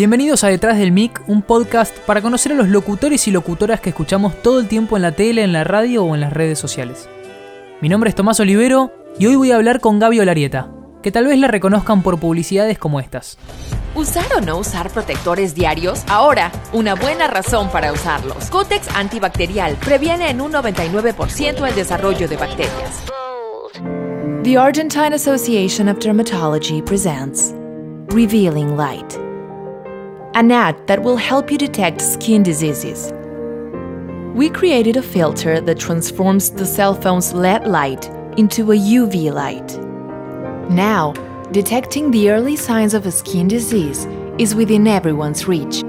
Bienvenidos a Detrás del Mic, un podcast para conocer a los locutores y locutoras que escuchamos todo el tiempo en la tele, en la radio o en las redes sociales. Mi nombre es Tomás Olivero y hoy voy a hablar con Gaby Olarieta, que tal vez la reconozcan por publicidades como estas. ¿Usar o no usar protectores diarios? Ahora, una buena razón para usarlos. Cotex antibacterial previene en un 99% el desarrollo de bacterias. The Argentine Association of Dermatology presents Revealing Light, an ad that will help you detect skin diseases. We created a filter that transforms the cell phone's LED light into a UV light. Now, detecting the early signs of a skin disease is within everyone's reach.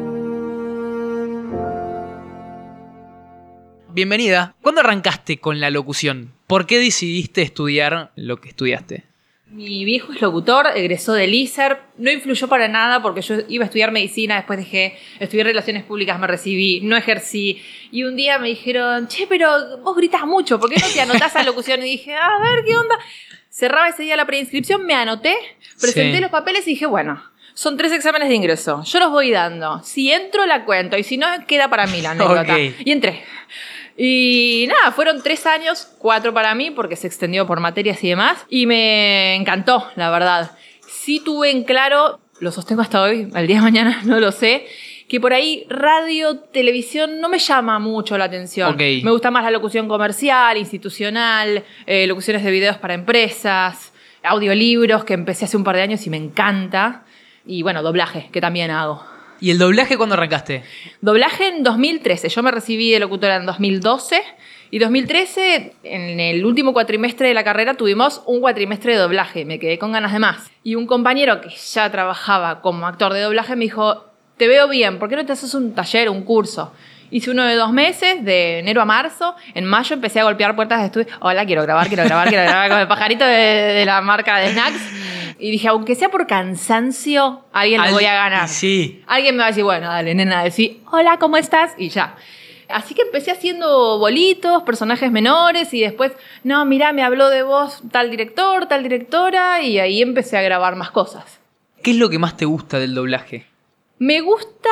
Bienvenida. ¿Cuándo arrancaste con la locución? ¿Por qué decidiste estudiar lo que estudiaste? Mi viejo es locutor, egresó del ISER, no influyó para nada porque yo iba a estudiar medicina, después dejé, estudié relaciones públicas, me recibí, no ejercí. Y un día me dijeron, che, pero vos gritas mucho, ¿por qué no te anotás a locución? Y dije, a ver, ¿qué onda? Cerraba ese día la preinscripción, me anoté, presenté Sí. los papeles y dije, bueno, son tres exámenes de ingreso, yo los voy dando. Si entro, la cuento, y si no, queda para mí la anécdota. Y entré. Y nada, fueron tres años, cuatro para mí, porque se extendió por materias y demás, y me encantó, la verdad. Sí tuve en claro, lo sostengo hasta hoy, al día de mañana no lo sé, que por ahí radio, televisión no me llama mucho la atención. Me gusta más la locución comercial, institucional, eh, locuciones de videos para empresas, audiolibros, que empecé hace un par de años y me encanta, y bueno, doblaje, que también hago. ¿Y el doblaje cuándo arrancaste? Doblaje en 2013. Yo me recibí de locutora en 2012. Y 2013, en el último cuatrimestre de la carrera, tuvimos un cuatrimestre de doblaje. Me quedé con ganas de más. Y un compañero que ya trabajaba como actor de doblaje me dijo, te veo bien, ¿por qué no te haces un taller, un curso? Hice uno de dos meses, de enero a marzo. En mayo empecé a golpear puertas de estudio. Hola, quiero grabar, quiero grabar, quiero grabar con el pajarito de, de la marca de snacks. Y dije, aunque sea por cansancio, alguien Al- voy a ganar. sí. Alguien me va a decir, bueno, dale, nena, decir, hola, ¿cómo estás? Y ya. Así que empecé haciendo bolitos, personajes menores y después, no, mira, me habló de vos tal director, tal directora y ahí empecé a grabar más cosas. ¿Qué es lo que más te gusta del doblaje? Me gusta,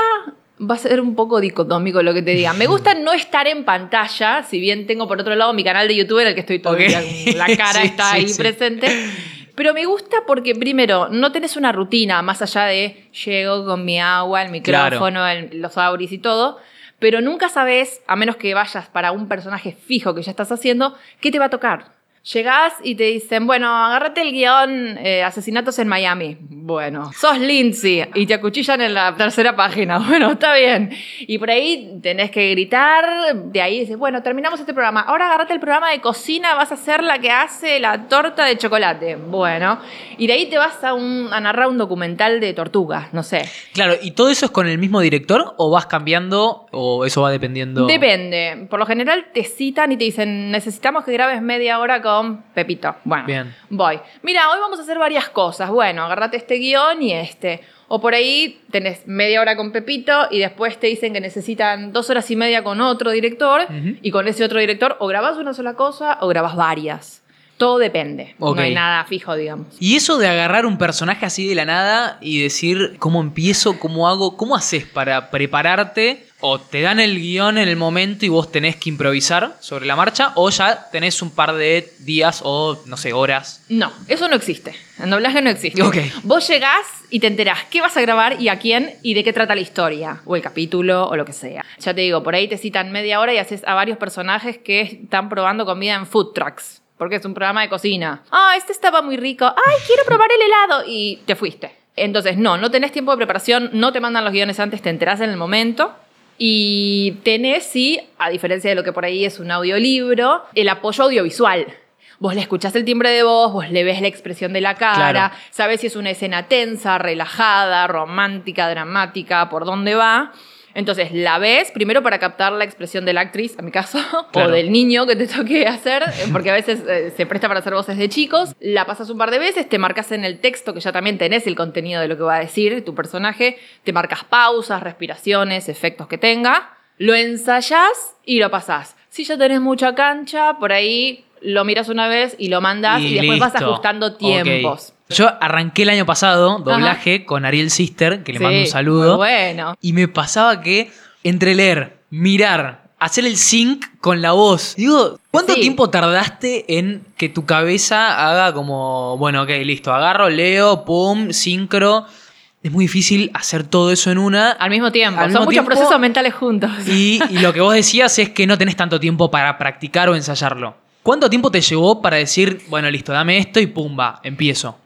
va a ser un poco dicotómico lo que te diga, me gusta no estar en pantalla, si bien tengo por otro lado mi canal de YouTube en el que estoy todo el Ok. día, con la cara Sí, está sí, ahí sí. presente. Pero me gusta porque primero, no tenés una rutina más allá de llego con mi agua, el micrófono, el- los auris y todo. Pero nunca sabes, a menos que vayas para un personaje fijo que ya estás haciendo, qué te va a tocar. Llegás y te dicen, bueno, agárrate el guion eh, Asesinatos en Miami. Bueno, sos Lindsay y te acuchillan en la tercera página. Bueno, está bien. Y por ahí tenés que gritar, de ahí dices, bueno, terminamos este programa. Ahora agárrate el programa de cocina, vas a ser la que hace la torta de chocolate. Bueno, y de ahí te vas a, un- a narrar un documental de tortugas, no sé. Claro, ¿y todo eso es con el mismo director o vas cambiando o eso va dependiendo? Depende. Por lo general te citan y te dicen, necesitamos que grabes media hora con Pepito. Bueno, Bien. voy. Mira, hoy vamos a hacer varias cosas. Bueno, agárrate este guion y este. O por ahí tenés media hora con Pepito y después te dicen que necesitan dos horas y media con otro director y con ese otro director o grabás una sola cosa o grabás varias. Todo depende. No hay nada fijo, digamos. Y eso de agarrar un personaje así de la nada y decir cómo empiezo, cómo hago, cómo haces para prepararte o te dan el guion en el momento y vos tenés que improvisar sobre la marcha o ya tenés un par de días o no sé, horas. No, eso no existe. En doblaje no existe. Ok. Vos llegás y te enterás qué vas a grabar y a quién y de qué trata la historia, o el capítulo, o lo que sea. Ya te digo, por ahí te citan media hora y haces a varios personajes que están probando comida en food trucks, porque es un programa de cocina. Ah, este estaba muy rico. Ay, quiero probar el helado. Y te fuiste. Entonces, no, no tenés tiempo de preparación, no te mandan los guiones antes, te enterás en el momento. Y tenés, sí, a diferencia de lo que por ahí es un audiolibro, el apoyo audiovisual. Vos le escuchás el timbre de voz, vos le ves la expresión de la cara, Claro. sabes si es una escena tensa, relajada, romántica, dramática, por dónde va. Entonces la ves primero para captar la expresión de la actriz, en mi caso, Claro. o del niño que te toque hacer, eh, porque a veces eh, se presta para hacer voces de chicos. La pasas un par de veces, te marcas en el texto que ya también tenés el contenido de lo que va a decir tu personaje, te marcas pausas, respiraciones, efectos que tenga, lo ensayás y lo pasás. Si ya tenés mucha cancha, por ahí lo miras una vez y lo mandas y, después vas ajustando tiempos. Yo arranqué el año pasado doblaje con Ariel Sister, que le mando un saludo. bueno. Y me pasaba que entre leer, mirar, hacer el sync con la voz. Digo, ¿cuánto tiempo tardaste en que tu cabeza haga como, bueno, ok, listo, agarro, leo, pum, sincro? Es muy difícil hacer todo eso en una. Al mismo tiempo. Son muchos procesos mentales juntos. Y, y lo que vos decías es que no tenés tanto tiempo para practicar o ensayarlo. ¿Cuánto tiempo te llevó para decir, bueno, listo, dame esto y pumba, empiezo?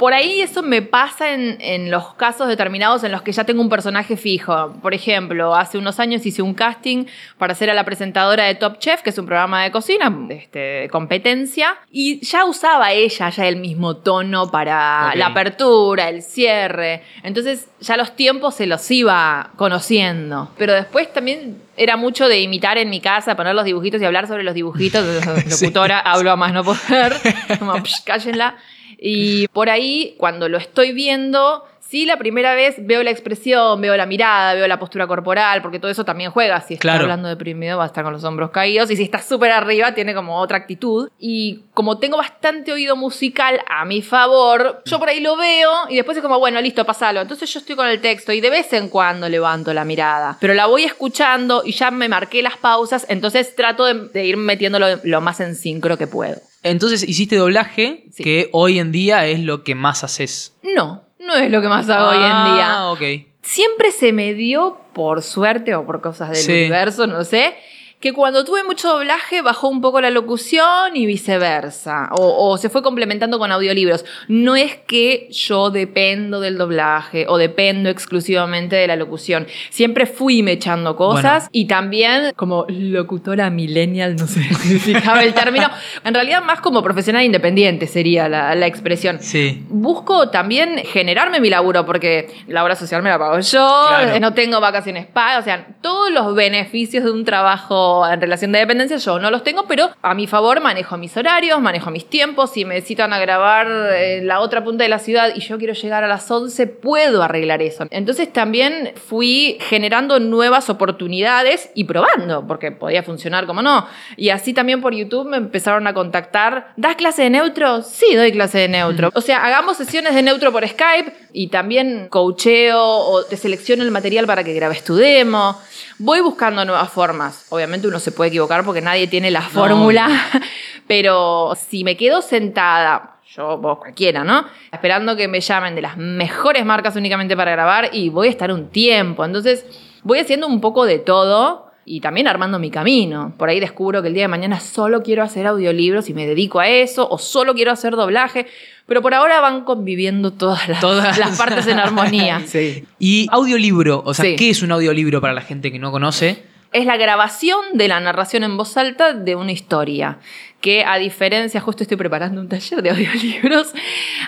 Por ahí eso me pasa en, los casos determinados en los que ya tengo un personaje fijo. Por ejemplo, hace unos años hice un casting para ser a la presentadora de Top Chef, que es un programa de cocina, este, de competencia, y ya usaba ella ya el mismo tono para la apertura, el cierre. Entonces ya los tiempos se los iba conociendo. Pero después también era mucho de imitar en mi casa, poner los dibujitos y hablar sobre los dibujitos. Locutora, hablo a más no poder. Como, cállenla. Y por ahí, cuando lo estoy viendo, sí, la primera vez veo la expresión, veo la mirada, veo la postura corporal, porque todo eso también juega. Si está hablando deprimido, va a estar con los hombros caídos. Y si está súper arriba, tiene como otra actitud. Y como tengo bastante oído musical a mi favor, yo por ahí lo veo y después es como, bueno, listo, pasalo. Entonces yo estoy con el texto y de vez en cuando levanto la mirada. Pero la voy escuchando y ya me marqué las pausas, entonces trato de, ir metiéndolo lo más en sincro que puedo. Entonces hiciste doblaje, que hoy en día es lo que más haces. No, no es lo que más hago hoy en día. Ah, ok. Siempre se me dio, por suerte o por cosas del universo, no sé, que cuando tuve mucho doblaje bajó un poco la locución y viceversa, o, se fue complementando con audiolibros. No es que yo dependo del doblaje o dependo exclusivamente de la locución. Siempre fui me echando cosas y también como locutora millennial, no sé si significaba el término, en realidad más como profesional independiente sería la, la expresión. Sí. Busco también generarme mi laburo porque la obra social me la pago yo, no tengo vacaciones pagas, o sea, todos los beneficios de un trabajo en relación de dependencia, yo no los tengo, pero a mi favor manejo mis horarios, manejo mis tiempos. Si me necesitan a grabar en la otra punta de la ciudad y yo quiero llegar a las 11, puedo arreglar eso. Entonces también fui generando nuevas oportunidades y probando, porque podía funcionar como no. Y así también por YouTube me empezaron a contactar. ¿Das clase de neutro? Sí, doy clase de neutro. O sea, hagamos sesiones de neutro por Skype y también coacheo o te selecciono el material para que grabes tu demo. Voy buscando nuevas formas. Obviamente uno se puede equivocar porque nadie tiene la fórmula, pero si me quedo sentada, yo, vos cualquiera, ¿no? Esperando que me llamen de las mejores marcas únicamente para grabar y voy a estar un tiempo. Entonces voy haciendo un poco de todo y también armando mi camino. Por ahí descubro que el día de mañana solo quiero hacer audiolibros y me dedico a eso, o solo quiero hacer doblaje. Pero por ahora van conviviendo todas las, todas. las partes en armonía. Sí. Y audiolibro, o sea, ¿qué es un audiolibro para la gente que no conoce? Es la grabación de la narración en voz alta de una historia. Que a diferencia, justo estoy preparando un taller de audiolibros,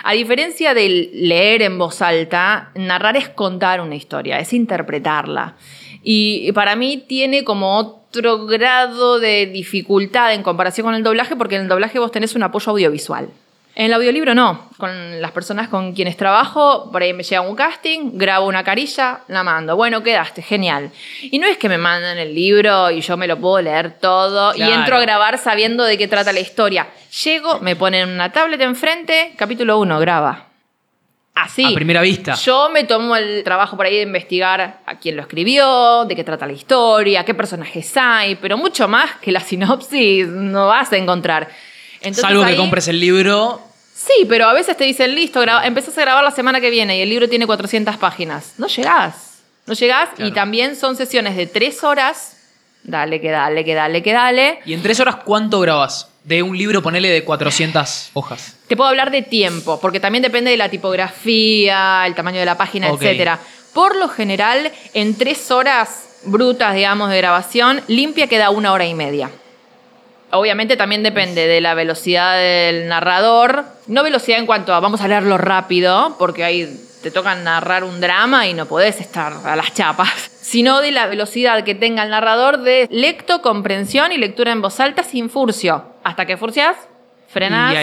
a diferencia del leer en voz alta, narrar es contar una historia, es interpretarla. Y para mí tiene como otro grado de dificultad en comparación con el doblaje, porque en el doblaje vos tenés un apoyo audiovisual. En el audiolibro no. Con las personas con quienes trabajo, por ahí me llega un casting, grabo una carilla, la mando. Bueno, quedaste, genial. Y no es que me manden el libro y yo me lo puedo leer todo y entro a grabar sabiendo de qué trata la historia. Llego, me ponen una tablet enfrente, capítulo 1, graba. Así. A primera vista. Yo me tomo el trabajo por ahí de investigar a quién lo escribió, de qué trata la historia, qué personajes hay, pero mucho más que la sinopsis no vas a encontrar. Salvo que compres el libro. Sí, pero a veces te dicen, listo, empezás a grabar la semana que viene y el libro tiene 400 páginas. No llegás. No llegás y también son sesiones de tres horas. Dale, que dale, que dale, que dale. ¿Y en tres horas cuánto grabas? De un libro, ponele de 400 hojas. Te puedo hablar de tiempo, porque también depende de la tipografía, el tamaño de la página, etcétera. Por lo general, en tres horas brutas, digamos, de grabación, limpia queda una hora y media. Obviamente también depende de la velocidad del narrador. No velocidad en cuanto a vamos a leerlo rápido, porque ahí te toca narrar un drama y no podés estar a las chapas, sino de la velocidad que tenga el narrador de lecto, comprensión y lectura en voz alta sin furcio. Hasta que furcias, frenás.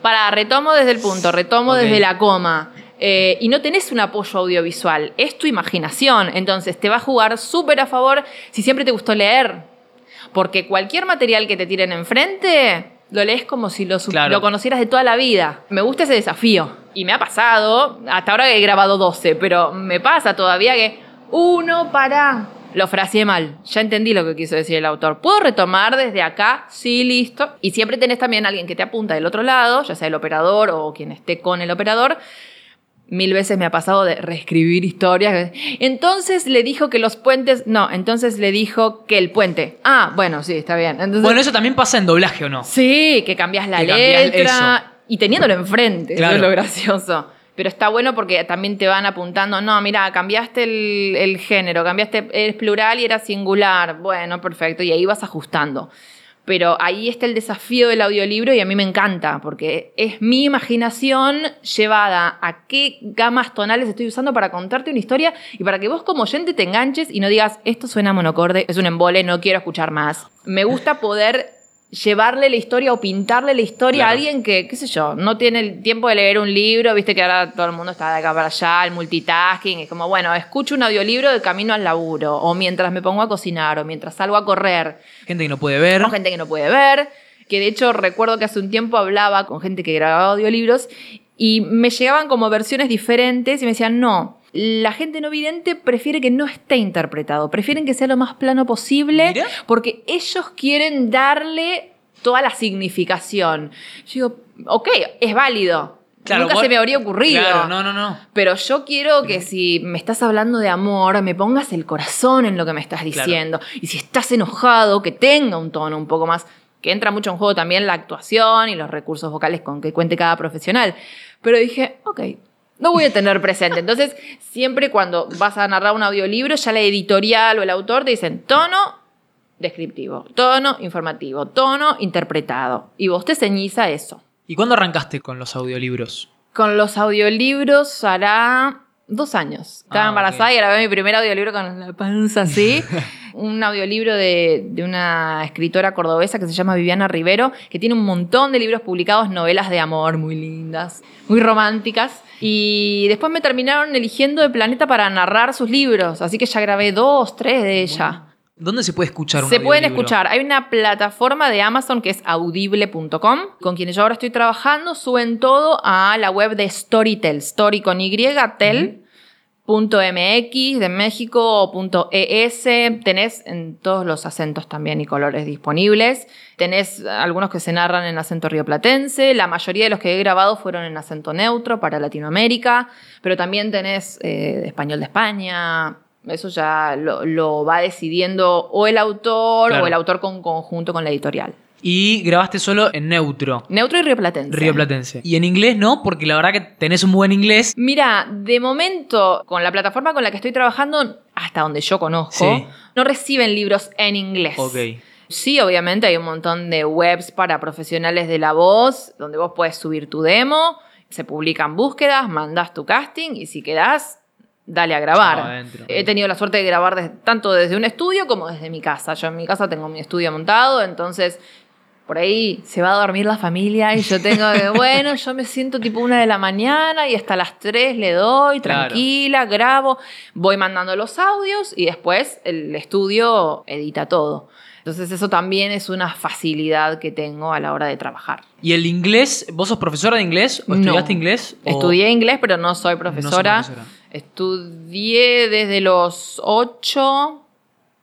Para, retomo desde el punto, retomo desde la coma. Eh, y no tenés un apoyo audiovisual, es tu imaginación. Entonces te va a jugar súper a favor si siempre te gustó leer porque cualquier material que te tiren enfrente lo lees como si lo, lo conocieras de toda la vida. Me gusta ese desafío. Y me ha pasado, hasta ahora he grabado 12, pero me pasa todavía que uno para... Lo fraseé mal, ya entendí lo que quiso decir el autor. ¿Puedo retomar desde acá? Sí, listo. Y siempre tenés también alguien que te apunta del otro lado, ya sea el operador o quien esté con el operador, Mil veces me ha pasado de reescribir historias. Entonces le dijo que los puentes. No, entonces le dijo que el puente. Ah, bueno, sí, está bien. bueno, eso también pasa en doblaje, ¿o no? Sí, que cambias la letra. y teniéndolo enfrente. Eso es lo gracioso. Pero está bueno porque también te van apuntando. No, mira, cambiaste el, el género, cambiaste. el plural y era singular. Bueno, perfecto. Y ahí vas ajustando pero ahí está el desafío del audiolibro y a mí me encanta, porque es mi imaginación llevada a qué gamas tonales estoy usando para contarte una historia y para que vos como oyente te enganches y no digas, esto suena monocorde, es un embole, no quiero escuchar más. Me gusta poder llevarle la historia o pintarle la historia a alguien que, qué sé yo, no tiene el tiempo de leer un libro, viste que ahora todo el mundo está de acá para allá, el multitasking, es como, bueno, escucho un audiolibro de camino al laburo, o mientras me pongo a cocinar, o mientras salgo a correr. Gente que no puede ver. O gente que no puede ver, que de hecho recuerdo que hace un tiempo hablaba con gente que grababa audiolibros y me llegaban como versiones diferentes y me decían, no, la gente no vidente prefiere que no esté interpretado, prefieren que sea lo más plano posible porque ellos quieren darle toda la significación. Yo digo, ok, es válido. Nunca se me habría ocurrido. Claro, no, no, no. Pero yo quiero que si me estás hablando de amor, me pongas el corazón en lo que me estás diciendo. Y si estás enojado, que tenga un tono un poco más. Que entra mucho en juego también la actuación y los recursos vocales con que cuente cada profesional. Pero dije, ok, no voy a tener presente. Entonces, siempre cuando vas a narrar un audiolibro, ya la editorial o el autor te dicen tono descriptivo, tono informativo, tono interpretado. Y vos te ceñís a eso. ¿Y cuándo arrancaste con los audiolibros? Con los audiolibros hará dos años. Estaba ah, embarazada y grabé mi primer audiolibro con la panza así. un audiolibro de, de, una escritora cordobesa que se llama Viviana Rivero, que tiene un montón de libros publicados, novelas de amor muy lindas, muy románticas. Y después me terminaron eligiendo de Planeta para narrar sus libros, así que ya grabé dos, tres de ella. ¿Dónde se puede escuchar un Se pueden escuchar. Hay una plataforma de Amazon que es audible.com, con quienes yo ahora estoy trabajando. Suben todo a la web de Storytel, story con Y, tel. .mx de México o .es, tenés en todos los acentos también y colores disponibles. Tenés algunos que se narran en acento rioplatense, la mayoría de los que he grabado fueron en acento neutro para Latinoamérica, pero también tenés eh, español de España. Eso ya lo, va decidiendo o el autor o el autor con conjunto con la editorial. Y grabaste solo en neutro. Neutro y rioplatense. Rioplatense. Y en inglés no, porque la verdad que tenés un buen inglés. Mira, de momento, con la plataforma con la que estoy trabajando, hasta donde yo conozco, no reciben libros en inglés. Ok. Sí, obviamente hay un montón de webs para profesionales de la voz, donde vos puedes subir tu demo, se publican búsquedas, mandas tu casting y si quedás, dale a grabar. He tenido la suerte de grabar tanto desde un estudio como desde mi casa. Yo en mi casa tengo mi estudio montado, entonces por ahí se va a dormir la familia y yo tengo que, bueno, yo me siento tipo una de la mañana y hasta las tres le doy, tranquila, grabo, voy mandando los audios y después el estudio edita todo. Entonces eso también es una facilidad que tengo a la hora de trabajar. ¿Y el inglés? ¿Vos sos profesora de inglés o estudiaste inglés? Estudié inglés, pero no soy profesora. No soy profesora. Estudié desde los 8,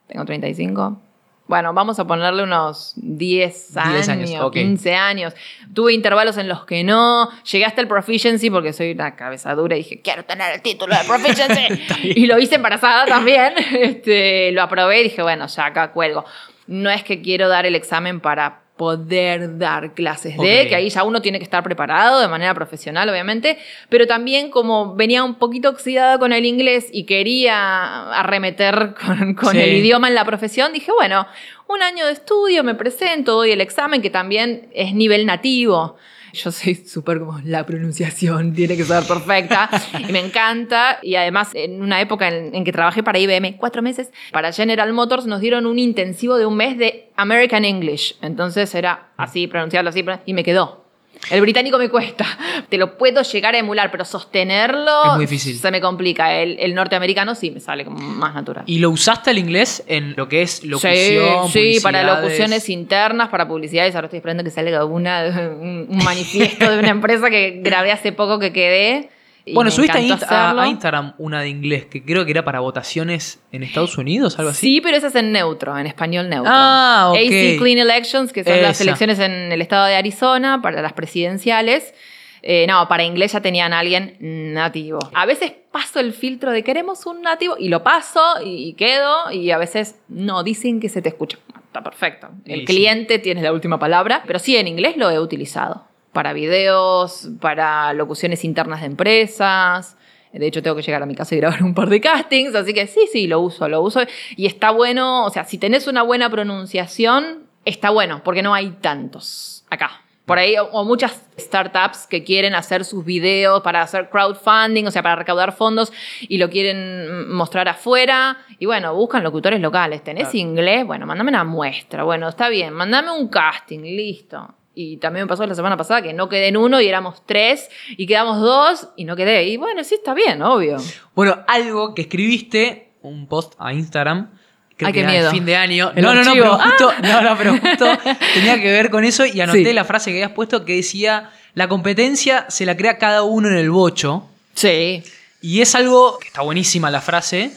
tengo 35, bueno, vamos a ponerle unos 10 años, 15 años. Tuve intervalos en los que no. Llegué hasta el proficiency porque soy una cabeza dura y dije, quiero tener el título de proficiency. y lo hice embarazada también. Este, lo aprobé y dije, bueno, ya acá cuelgo. No es que quiero dar el examen para poder dar clases de, que ahí ya uno tiene que estar preparado de manera profesional, obviamente, pero también como venía un poquito oxidada con el inglés y quería arremeter con, el idioma en la profesión, dije, bueno, un año de estudio, me presento, doy el examen, que también es nivel nativo yo soy súper como la pronunciación tiene que ser perfecta y me encanta. Y además, en una época en, que trabajé para IBM, cuatro meses, para General Motors nos dieron un intensivo de un mes de American English. Entonces era así, pronunciarlo así, y me quedó. El británico me cuesta. Te lo puedo llegar a emular, pero sostenerlo. Es muy difícil. Se me complica. El, el norteamericano sí me sale como más natural. ¿Y lo usaste el inglés en lo que es locución? Sí, sí, para locuciones internas, para publicidades. Ahora estoy esperando que salga una, un, un manifiesto de una empresa que grabé hace poco que quedé. Y Bueno, subiste a, Instagram una de inglés que creo que era para votaciones en Estados Unidos, algo así. Sí, pero esa es en neutro, en español neutro. Ah, ok. AC Clean Elections, que son las elecciones en el estado de Arizona para las presidenciales. Eh, no, para inglés ya tenían a alguien nativo. A veces paso el filtro de queremos un nativo y lo paso y, y quedo y a veces no, dicen que se te escucha. Está perfecto. El sí. cliente tiene la última palabra, pero sí, en inglés lo he utilizado. Para videos, para locuciones internas de empresas. De hecho, tengo que llegar a mi casa y grabar un par de castings, así que sí, sí, lo uso, lo uso. Y está bueno, o sea, si tenés una buena pronunciación, está bueno, porque no hay tantos acá. Por ahí, o, o muchas startups que quieren hacer sus videos para hacer crowdfunding, o sea, para recaudar fondos y lo quieren mostrar afuera. Y bueno, buscan locutores locales. ¿Tenés Claro. inglés? Bueno, mándame una muestra. Bueno, está bien, mándame un casting, listo. Y también me pasó la semana pasada que no quedé en uno y éramos tres y quedamos dos y no quedé. Y bueno, sí está bien, obvio. Bueno, algo que escribiste, un post a Instagram. Creo Ay, que qué miedo. fin de año. El no, no, no, pero justo, no, no, pero justo tenía que ver con eso y anoté Sí. la frase que habías puesto que decía, la competencia se la crea cada uno en el bocho. Sí. Y es algo que está buenísima la frase.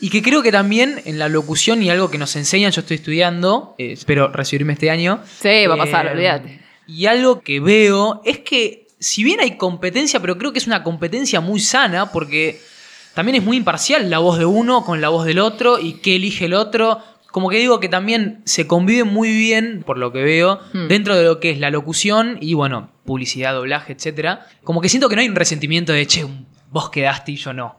Y que creo que también en la locución y algo que nos enseñan, yo estoy estudiando, eh, espero recibirme este año. Sí, va a pasar, Eh, olvídate. Y algo que veo es que si bien hay competencia, pero creo que es una competencia muy sana porque también es muy imparcial la voz de uno con la voz del otro y qué elige el otro. Como que digo que también se convive muy bien, por lo que veo, Hmm. dentro de lo que es la locución y bueno, publicidad, doblaje, etcétera. Como que siento que no hay un resentimiento de, che, vos quedaste y yo no.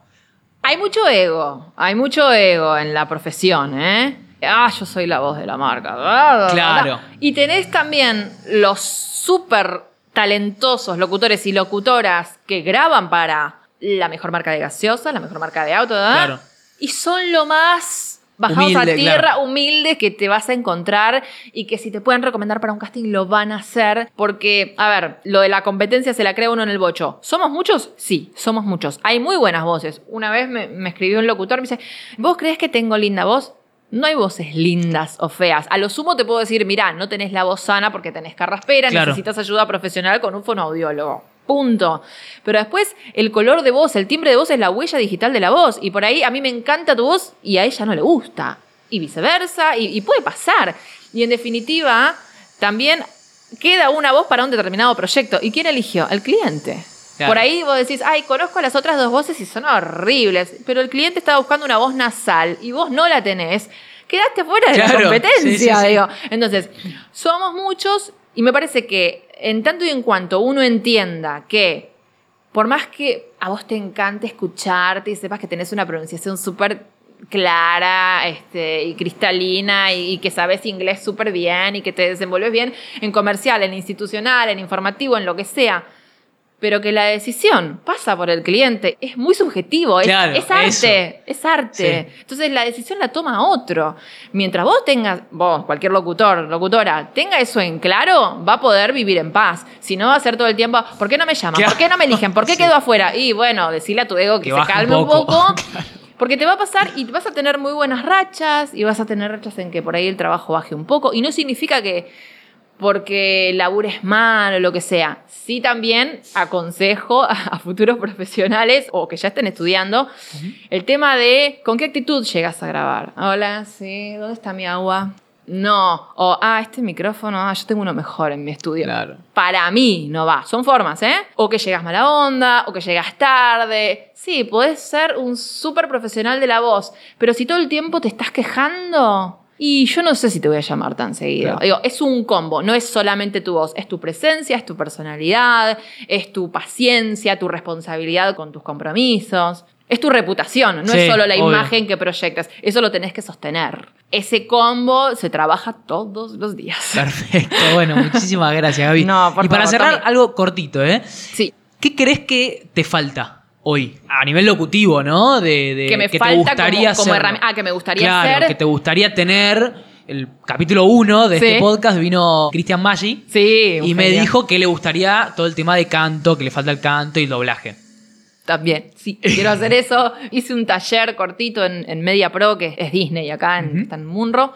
Hay mucho ego, hay mucho ego en la profesión, ¿eh? Ah, yo soy la voz de la marca. Ah, Claro. Y tenés también los súper talentosos locutores y locutoras que graban para la mejor marca de gaseosa, la mejor marca de auto, ¿verdad? Claro. Y son lo más bajados a Humilde, tierra, claro. humildes que te vas a encontrar y que si te pueden recomendar para un casting lo van a hacer. Porque, a ver, lo de la competencia se la crea uno en el bocho. ¿Somos muchos? Sí, somos muchos. Hay muy buenas voces. Una vez me, me escribió un locutor, me dice, ¿vos crees que tengo linda voz? No hay voces lindas o feas. A lo sumo te puedo decir, mirá, no tenés la voz sana porque tenés carraspera, Claro. necesitas ayuda profesional con un fonoaudiólogo. Punto. Pero después, el color de voz, el timbre de voz es la huella digital de la voz. Y por ahí a mí me encanta tu voz y a ella no le gusta. Y viceversa. Y, y puede pasar. Y en definitiva, también queda una voz para un determinado proyecto. ¿Y quién eligió? El cliente. Claro. Por ahí vos decís, ay, conozco las otras dos voces y son horribles. Pero el cliente estaba buscando una voz nasal y vos no la tenés. Quedaste fuera de la Claro. competencia, Sí, sí, sí. digo. Entonces, somos muchos y me parece que en tanto y en cuanto uno entienda que por más que a vos te encante escucharte y sepas que tenés una pronunciación súper clara este, y cristalina y, y que sabes inglés súper bien y que te desenvolves bien en comercial, en institucional, en informativo, en lo que sea, pero que la decisión pasa por el cliente, es muy subjetivo, es, Claro, es arte, eso. es arte. Sí. Entonces la decisión la toma otro. Mientras vos tengas, vos, cualquier locutor, locutora, tenga eso en claro, va a poder vivir en paz. Si no va a ser todo el tiempo, ¿por qué no me llaman? Claro. ¿Por qué no me eligen? ¿Por qué Sí. quedo afuera? Y bueno, decirle a tu ego que, Que se un calme un poco. poco. Porque te va a pasar y vas a tener muy buenas rachas y vas a tener rachas en que por ahí el trabajo baje un poco. Y no significa que porque labures mal o lo que sea. Sí también aconsejo a, a futuros profesionales o que ya estén estudiando el tema de con qué actitud llegas a grabar. Hola, sí, ¿dónde está mi agua? No, o ah, este micrófono, ah, yo tengo uno mejor en mi estudio. Claro. Para mí no va, son formas, ¿eh? O que llegas mala onda, o que llegas tarde. Sí, podés ser un súper profesional de la voz, pero si todo el tiempo te estás quejando, y yo no sé si te voy a llamar tan seguido. Claro. Digo, es un combo, no es solamente tu voz, es tu presencia, es tu personalidad, es tu paciencia, tu responsabilidad con tus compromisos. Es tu reputación, no Sí, es solo la obvio. imagen que proyectas. Eso lo tenés que sostener. Ese combo se trabaja todos los días. Perfecto, bueno, muchísimas gracias, Gaby. No, por y para cerrar, algo cortito, ¿eh? Sí. ¿Qué crees que te falta hoy? A nivel locutivo, ¿no? De, de- que me te falta gustaría como, herramienta. Ah, que me gustaría Claro, que te gustaría tener el capítulo 1 de Sí. este podcast vino Cristian Maggi. Sí, Y me dijo que le gustaría todo el tema de canto, que le falta el canto y el doblaje. También, sí, quiero hacer eso. Hice un taller cortito en, en Media Pro, que es Disney acá, en, está en Munro.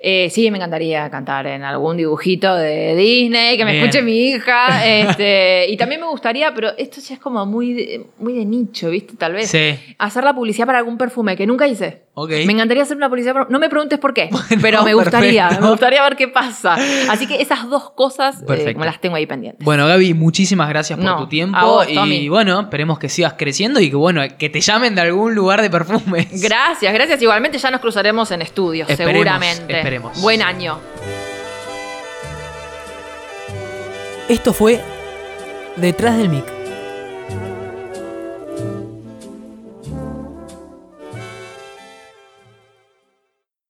Eh, sí, me encantaría cantar en algún dibujito de Disney, que me Bien. escuche mi hija. este, y también me gustaría, pero esto ya es como muy de, muy de nicho, ¿viste? Tal vez. Sí. Hacer la publicidad para algún perfume que nunca hice. Me encantaría hacer una publicidad. No me preguntes por qué, Bueno, pero me gustaría. perfecto. Me gustaría ver qué pasa. Así que esas dos cosas eh, me las tengo ahí pendientes. Bueno, Gaby, muchísimas gracias por No, tu tiempo. vos, y Tommy. bueno, esperemos que sigas creciendo y que bueno, que te llamen de algún lugar de perfumes. Gracias, gracias. Igualmente ya nos cruzaremos en estudios, Esperemos, seguramente. Esperemos. Buen año. Esto fue Detrás del Mic.